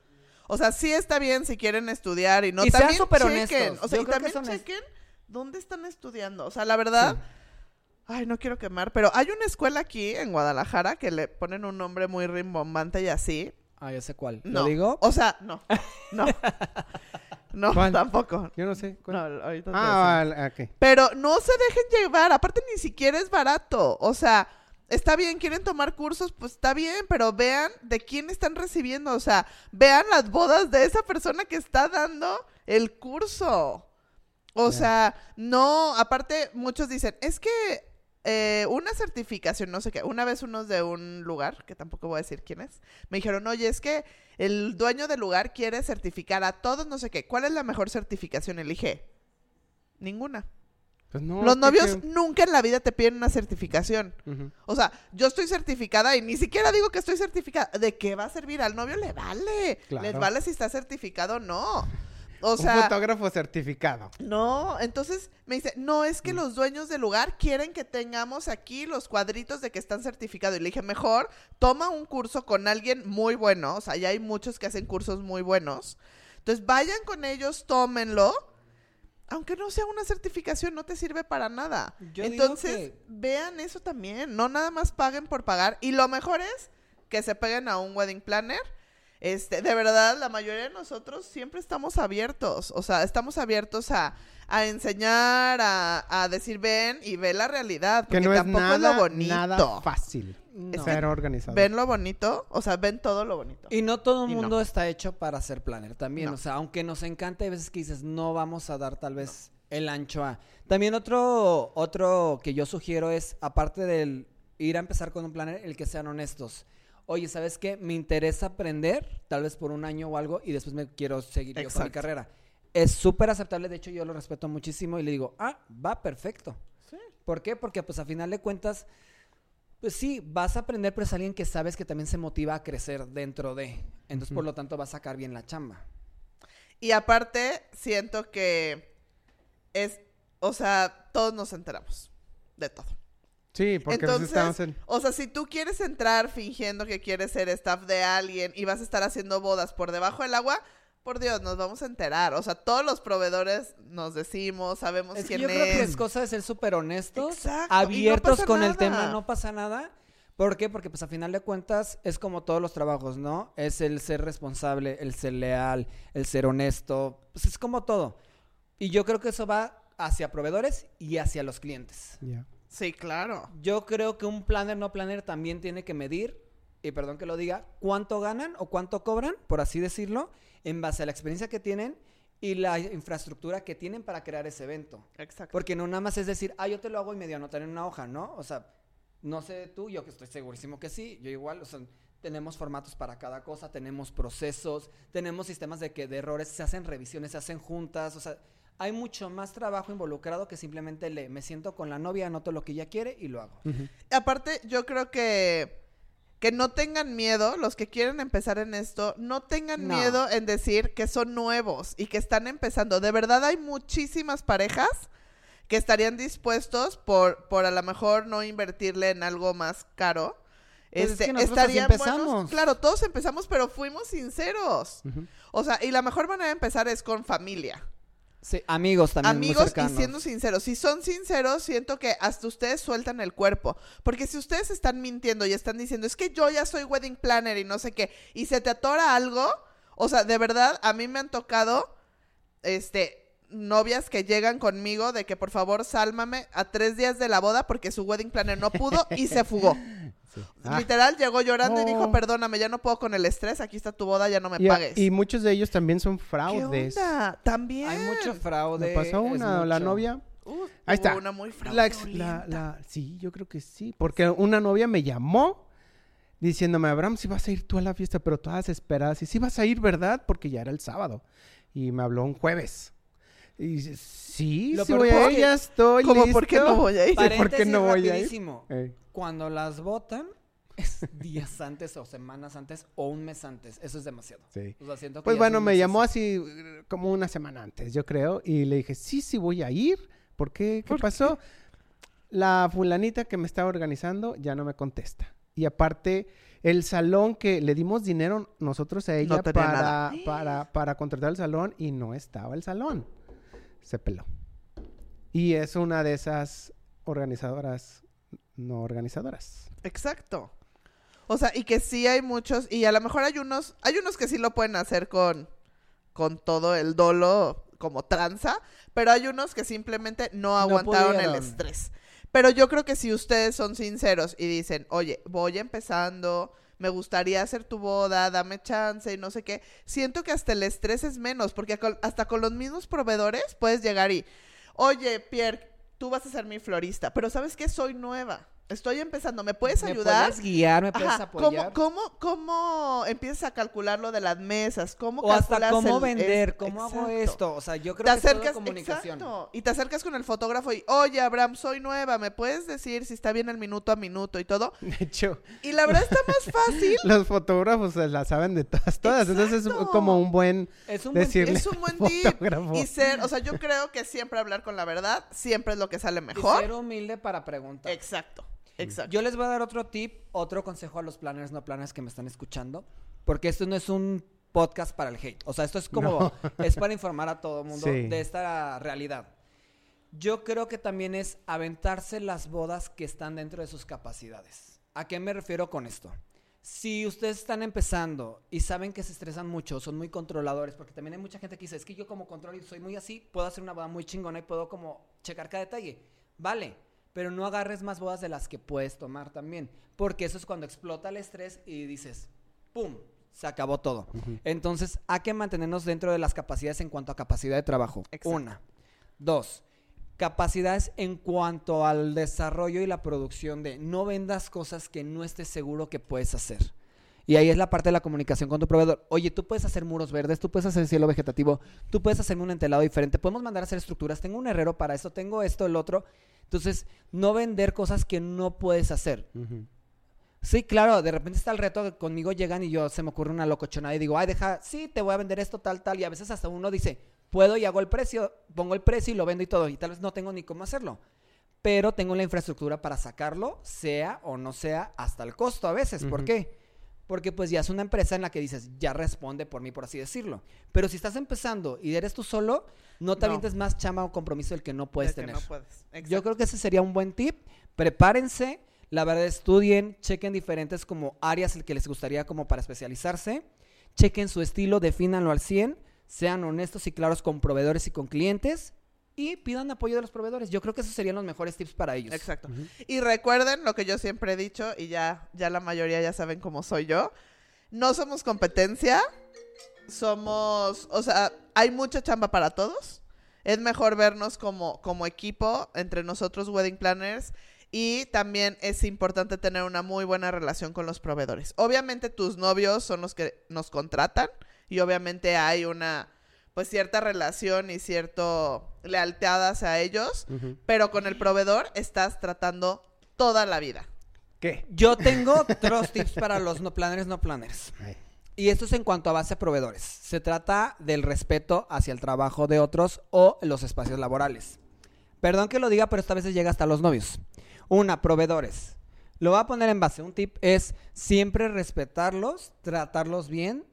O sea, sí está bien si quieren estudiar y no Y sean también súper chequen. honestos. O sea, Yo y también chequen dónde están estudiando. O sea, la verdad, ay, no quiero quemar, pero hay una escuela aquí en Guadalajara que le ponen un nombre muy rimbombante y así. Ah, ya sé cuál. No. ¿Lo digo? O sea, no. No. No, ¿Cuál? tampoco. Yo no sé. ¿cuál? No, ahorita te ah, vale. Pero no se dejen llevar, aparte ni siquiera es barato. O sea, está bien, quieren tomar cursos, pues está bien, pero vean de quién están recibiendo. O sea, vean las bodas de esa persona que está dando el curso. O sea, no, aparte muchos dicen, es que eh, una certificación, no sé qué, una vez unos de un lugar, que tampoco voy a decir quién es, me dijeron, oye, es que el dueño del lugar quiere certificar a todos, no sé qué, ¿cuál es la mejor certificación? Elige. Ninguna. Pues no, Los ¿qué- novios nunca en la vida te piden una certificación. O sea, yo estoy certificada y ni siquiera digo que estoy certificada. ¿De qué va a servir? Al novio le vale. Claro. Les vale si está certificado o no. O un sea, fotógrafo certificado. no. Entonces me dice, no, es que los dueños del lugar quieren que tengamos aquí los cuadritos de que están certificados. Y le dije, mejor toma un curso con alguien muy bueno. O sea, ya hay muchos que hacen cursos muy buenos. Entonces vayan con ellos, tómenlo. Aunque no sea una certificación, no te sirve para nada. Yo Entonces, que- vean eso también. No nada más paguen por pagar. Y lo mejor es que se peguen a un wedding planner. Este, de verdad, la mayoría de nosotros siempre estamos abiertos. O sea, estamos abiertos a, a enseñar, a, a decir ven y ve la realidad. Que Porque es tampoco nada, es lo bonito. nada fácil No. ser organizado. Ven lo bonito, o sea, ven todo lo bonito. Y no todo el no. mundo está hecho para ser planner también. No. O sea, aunque nos encanta, hay veces que dices, no vamos a dar tal vez el ancho a. También otro, otro que yo sugiero es, aparte del ir a empezar con un planner, el que sean honestos. Oye, ¿sabes qué? Me interesa aprender, tal vez por un año o algo, y después me quiero seguir yo con mi carrera. Es súper aceptable, de hecho yo lo respeto muchísimo y le digo, ah, va perfecto. Sí. ¿Por qué? Porque pues a final de cuentas, pues sí, vas a aprender, pero es alguien que sabes que también se motiva a crecer dentro de. Entonces, por lo tanto, va a sacar bien la chamba. Y aparte, siento que es, o sea, todos nos enteramos de todo. Sí, porque Entonces, estamos en... o sea, si tú quieres entrar fingiendo que quieres ser staff de alguien y vas a estar haciendo bodas por debajo del agua, por Dios, nos vamos a enterar. O sea, todos los proveedores nos decimos, sabemos Es que quién yo creo que es. es cosa de ser súper honestos, Exacto, y no abiertos con el tema, no pasa nada. ¿Por qué? Porque pues a final de cuentas es como todos los trabajos, ¿no? Es el ser responsable, el ser leal, el ser honesto, pues es como todo. Y yo creo que eso va hacia proveedores y hacia los clientes. Ya. Sí, claro. Yo creo que un planner no planner también tiene que medir, y perdón que lo diga, cuánto ganan o cuánto cobran, por así decirlo, en base a la experiencia que tienen y la infraestructura que tienen para crear ese evento. Exacto. Porque no nada más es decir, ah, yo te lo hago y medio anotar en una hoja, ¿no? O sea, no sé tú, yo que estoy segurísimo que sí, yo igual, o sea, tenemos formatos para cada cosa, tenemos procesos, tenemos sistemas de que de errores se hacen revisiones, se hacen juntas, o sea, hay mucho más trabajo involucrado que simplemente le me siento con la novia, anoto lo que ella quiere y lo hago. Aparte, yo creo que que no tengan miedo, los que quieren empezar en esto, no tengan No. miedo en decir que son nuevos y que están empezando. De verdad hay muchísimas parejas que estarían dispuestos por, por a lo mejor no invertirle en algo más caro. Pues es Este, que nosotros así estarían empezamos. buenos. Claro, todos empezamos, pero fuimos sinceros. O sea, y la mejor manera de empezar es con familia. Sí, amigos también muy amigos y siendo sinceros. Si son sinceros, siento que hasta ustedes sueltan el cuerpo. Porque si ustedes están mintiendo y están diciendo, es que yo ya soy wedding planner y no sé qué, y se te atora algo, o sea, de verdad, a mí me han tocado, este, novias que llegan conmigo de que por favor sálmame a tres días de la boda porque su wedding planner no pudo y se fugó. Sí. Ah, Literal, llegó llorando y dijo, perdóname, ya no puedo con el estrés, aquí está tu boda, ya no me y, pagues. y muchos de ellos también son ¿Qué fraudes. onda? También. Hay mucho fraude. Me pasó una, la novia. Uh, Ahí está. Una muy La, ex- la- la- sí, yo creo que sí. Porque una novia me llamó diciéndome, Abraham, si vas a ir tú a la fiesta, pero todas esperadas. Y sí vas a ir, ¿verdad? Porque ya era el sábado. Y me habló un jueves. Y sí, Lo sí peor voy a ir, ya estoy ¿Cómo listo. por qué no voy a ir? ¿por qué Paréntesis no voy a ir? rapidísimo. Eh, Cuando las votan, es días antes o semanas antes o un mes antes. Eso es demasiado. sí. O sea, siento que Pues ya bueno, son me meses. llamó así eh, como una semana antes, yo creo, y le dije, sí, sí voy a ir. ¿Por qué? ¿Qué ¿Por pasó? La fulanita que me estaba organizando ya no me contesta. Y aparte, el salón que le dimos dinero nosotros a ella tenía para, nada. para, para contratar el salón y no estaba el salón. Se peló. Y es una de esas organizadoras, no organizadoras. Exacto. O sea, y que sí hay muchos, y a lo mejor hay unos, hay unos que sí lo pueden hacer con, con todo el dolo como tranza, pero hay unos que simplemente no aguantaron el estrés. Pero yo creo que si ustedes son sinceros y dicen, oye, voy empezando, me gustaría hacer tu boda, dame chance y no sé qué, siento que hasta el estrés es menos, porque hasta con los mismos proveedores puedes llegar y, oye, Pierre, tú vas a ser mi florista, pero ¿sabes qué? Soy nueva. Estoy empezando, ¿me puedes ¿Me ayudar? puedes guiar? ¿Me puedes Ajá, apoyar? ¿cómo, cómo, ¿Cómo empiezas a calcular lo de las mesas? ¿Cómo o hasta calculas cómo el- vender, es- cómo hago esto. O sea, yo creo Te que es acercas, toda comunicación. exacto, y te acercas con el fotógrafo y, oye, Abraham, soy nueva, ¿me puedes decir si está bien el minuto a minuto y todo? De hecho, Y la verdad está más fácil. los fotógrafos se la saben de todas, todas. Entonces es como un buen Es un buen decirle Es un buen tip. fotógrafo. Y ser, o sea, yo creo que siempre hablar con la verdad siempre es lo que sale. Y mejor. ser humilde para preguntar. Exacto, exacto. Yo les voy a dar otro tip, otro consejo a los planners no planners que me están escuchando, porque esto no es un podcast para el hate. O sea, esto es como es para informar a todo el mundo Sí. de esta realidad. Yo creo que también es aventarse las bodas que están dentro de sus capacidades. ¿A qué me refiero con esto? Si ustedes están empezando y saben que se estresan mucho, son muy controladores, porque también hay mucha gente que dice, es que yo como control y soy muy así, puedo hacer una boda muy chingona y puedo como checar cada detalle. Vale, pero no agarres más bodas de las que puedes tomar también, porque eso es cuando explota el estrés y dices, ¡pum! Se acabó todo. Entonces, hay que mantenernos dentro de las capacidades en cuanto a capacidad de trabajo. Exacto. Una. Dos. Capacidades en cuanto al desarrollo y la producción de no vendas cosas que no estés seguro que puedes hacer. Y ahí es la parte de la comunicación con tu proveedor. Oye, tú puedes hacer muros verdes, tú puedes hacer cielo vegetativo, tú puedes hacerme un entelado diferente, podemos mandar a hacer estructuras, tengo un herrero para esto, tengo esto, el otro. Entonces, no vender cosas que no puedes hacer. Sí, claro, de repente está el reto que conmigo llegan y yo se me ocurre una locochonada y digo, ay, deja, sí, te voy a vender esto, tal, tal. Y a veces hasta uno dice, puedo y hago el precio, pongo el precio y lo vendo y todo. Y tal vez no tengo ni cómo hacerlo. Pero tengo la infraestructura para sacarlo, sea o no sea, hasta el costo a veces. ¿Por qué? Porque pues ya es una empresa en la que dices, ya responde por mí, por así decirlo. Pero si estás empezando y eres tú solo, no te No. avientes más chama o compromiso del que no puedes que tener. no puedes. Yo creo que ese sería un buen tip. Prepárense, la verdad estudien, chequen diferentes como áreas que les gustaría como para especializarse. Chequen su estilo, defínanlo al 100, sean honestos y claros con proveedores y con clientes y pidan apoyo de los proveedores. Yo creo que esos serían los mejores tips para ellos. Exacto. Ujú. Y recuerden lo que yo siempre he dicho, y ya, ya la mayoría ya saben cómo soy yo. No somos competencia, somos, o sea, hay mucha chamba para todos. Es mejor vernos como, como equipo entre nosotros, wedding planners. Y también es importante tener una muy buena relación con los proveedores. Obviamente tus novios son los que nos contratan y obviamente hay una pues cierta relación y cierto lealtad hacia ellos, pero con el proveedor estás tratando toda la vida. ¿Qué? Yo tengo otros tips para los no planners, no planners. Ay. Y esto es en cuanto a base a proveedores. Se trata del respeto hacia el trabajo de otros o los espacios laborales. Perdón que lo diga, pero esta vez llega hasta los novios. Una, proveedores. Lo voy a poner en base. Un tip es siempre respetarlos, tratarlos bien,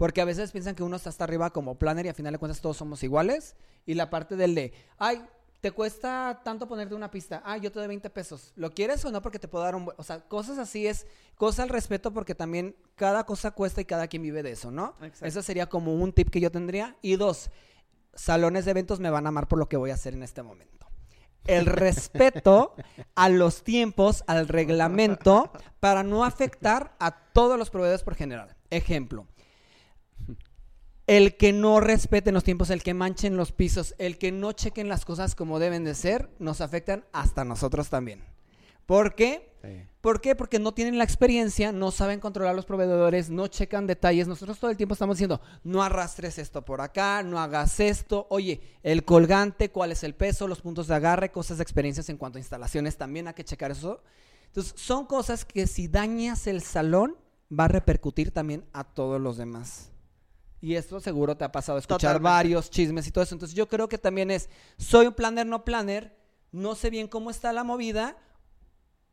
Porque a veces piensan que uno está hasta arriba como planner y al final de cuentas todos somos iguales. Y la parte del de, ay, te cuesta tanto ponerte una pista. Ah, yo te doy 20 pesos. ¿Lo quieres o no? Porque te puedo dar un... buen-". O sea, cosas así es cosa al respeto porque también cada cosa cuesta y cada quien vive de eso, ¿no? Exacto. Ese sería como un tip que yo tendría. Y dos, salones de eventos me van a amar por lo que voy a hacer en este momento. El respeto a los tiempos, al reglamento, para no afectar a todos los proveedores por general. Ejemplo, el que no respeten los tiempos, el que manchen los pisos, el que no chequen las cosas como deben de ser, nos afectan hasta nosotros también. ¿Por qué? Sí. ¿Por qué? Porque no tienen la experiencia, no saben controlar los proveedores, no checan detalles. Nosotros todo el tiempo estamos diciendo, no arrastres esto por acá, no hagas esto. Oye, el colgante, cuál es el peso, los puntos de agarre, cosas de experiencias en cuanto a instalaciones, también hay que checar eso. Entonces, son cosas que si dañas el salón, va a repercutir también a todos los demás. Y esto seguro te ha pasado escuchar Totalmente. varios chismes y todo eso. Entonces, yo creo que también es, soy un planner, no planner, no sé bien cómo está la movida,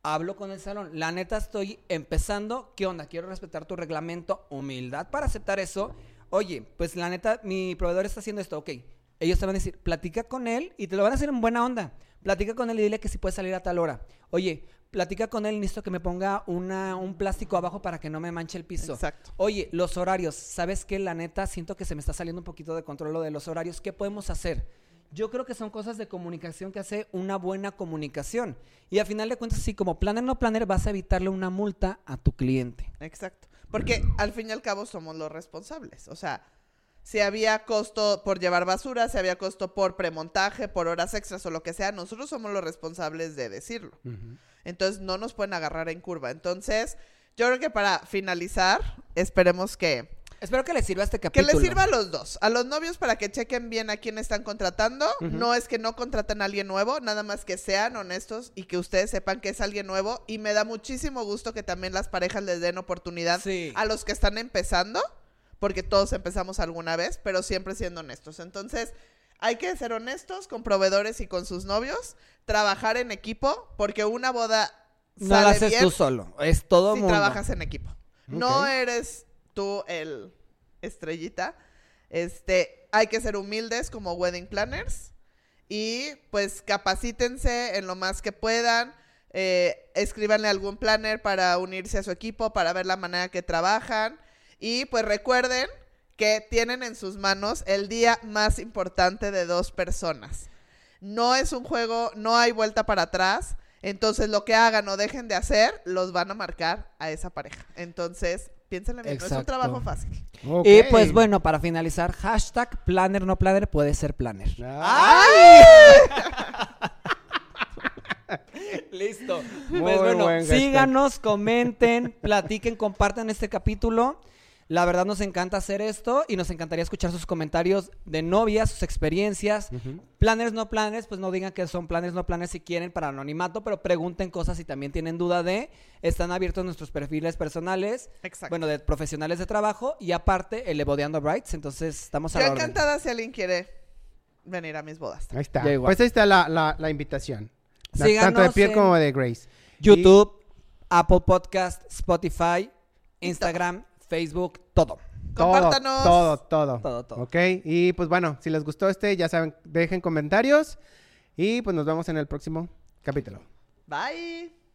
hablo con el salón. La neta estoy empezando. ¿Qué onda? Quiero respetar tu reglamento. Humildad para aceptar eso. Oye, pues la neta, mi proveedor está haciendo esto. Ok. Ellos te van a decir, platica con él y te lo van a hacer en buena onda. Platica con él y dile que si puede salir a tal hora. Oye, platica con él necesito que me ponga una, un plástico abajo para que no me manche el piso. Exacto. Oye, los horarios. ¿Sabes qué? La neta, siento que se me está saliendo un poquito de control lo de los horarios. ¿Qué podemos hacer? Yo creo que son cosas de comunicación que hace una buena comunicación. Y al final de cuentas, si como planner no planner vas a evitarle una multa a tu cliente. Exacto. Porque al fin y al cabo somos los responsables. O sea, si había costo por llevar basura, si había costo por premontaje, por horas extras o lo que sea, nosotros somos los responsables de decirlo. Entonces no nos pueden agarrar en curva. Entonces, yo creo que para finalizar, esperemos que, Espero que les sirva este que capítulo. les sirva a los dos. A los novios para que chequen bien a quién están contratando. No es que no contraten a alguien nuevo, nada más que sean honestos y que ustedes sepan que es alguien nuevo. Y me da muchísimo gusto que también las parejas les den oportunidad Sí. a los que están empezando, porque todos empezamos alguna vez, pero siempre siendo honestos. Entonces, hay que ser honestos con proveedores y con sus novios, trabajar en equipo, porque una boda No sale lo haces bien tú solo, es todo si mundo. trabajas en equipo. No eres tú el estrellita. Este, hay que ser humildes como wedding planners y pues capacítense en lo más que puedan. Eh, escríbanle algún planner para unirse a su equipo, para ver la manera que trabajan. Y pues recuerden que tienen en sus manos el día más importante de dos personas. No es un juego, no hay vuelta para atrás. Entonces, lo que hagan o dejen de hacer, los van a marcar a esa pareja. Entonces, piénsenle bien, no es un trabajo fácil. Y pues bueno, para finalizar, hashtag planner no planner puede ser planner. ¡Ay! Listo. Muy Pues bueno, síganos, comenten, platiquen, compartan este capítulo. La verdad nos encanta hacer esto y nos encantaría escuchar sus comentarios de novias, sus experiencias. Ujú. Planners, no planners, pues no digan que son planners, no planners si quieren para anonimato, pero pregunten cosas si también tienen duda de. Están abiertos nuestros perfiles personales, Exacto. bueno, de profesionales de trabajo y aparte el Ebodeando Brights, entonces estamos a Yo la orden. encantada si alguien quiere venir a mis bodas. Ahí está. Pues ahí está la, la, la invitación. La- tanto de Pierre en- como de Grace. YouTube, Apple Podcast, Spotify, Instagram, Facebook, todo. Todo, Compártanos. todo, todo. Todo, todo. Ok, y pues bueno, si les gustó este, ya saben, dejen comentarios y pues nos vemos en el próximo capítulo. Bye.